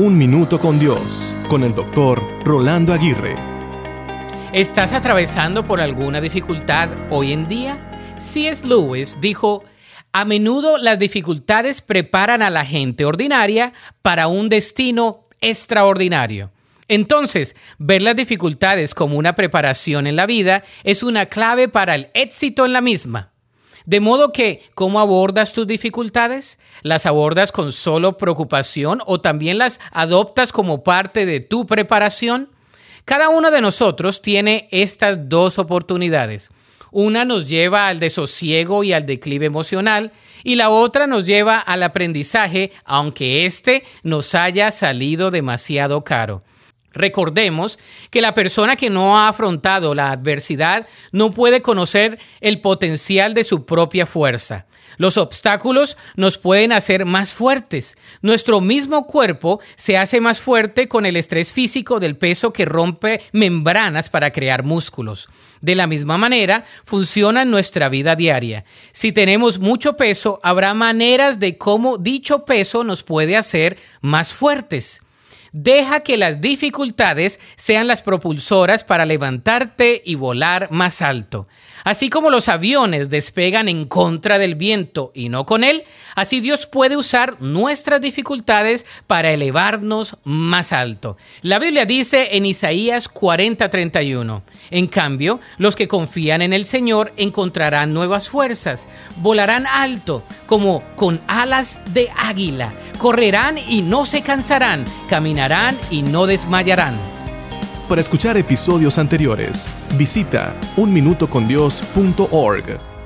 Un Minuto con Dios, con el doctor Rolando Aguirre. ¿Estás atravesando por alguna dificultad hoy en día? C.S. Lewis dijo, a menudo las dificultades preparan a la gente ordinaria para un destino extraordinario. Entonces, ver las dificultades como una preparación en la vida es una clave para el éxito en la misma. De modo que, ¿cómo abordas tus dificultades? ¿Las abordas con solo preocupación o también las adoptas como parte de tu preparación? Cada uno de nosotros tiene estas dos oportunidades. Una nos lleva al desosiego y al declive emocional y la otra nos lleva al aprendizaje, aunque éste nos haya salido demasiado caro. Recordemos que la persona que no ha afrontado la adversidad no puede conocer el potencial de su propia fuerza. Los obstáculos nos pueden hacer más fuertes. Nuestro mismo cuerpo se hace más fuerte con el estrés físico del peso que rompe membranas para crear músculos. De la misma manera, funciona en nuestra vida diaria. Si tenemos mucho peso, habrá maneras de cómo dicho peso nos puede hacer más fuertes. Deja que las dificultades sean las propulsoras para levantarte y volar más alto. Así como los aviones despegan en contra del viento y no con él, así Dios puede usar nuestras dificultades para elevarnos más alto. La Biblia dice en Isaías 40:31, en cambio, los que confían en el Señor encontrarán nuevas fuerzas, volarán alto como con alas de águila, correrán y no se cansarán, caminarán y no desmayarán. Para escuchar episodios anteriores, visita unminutocondios.org.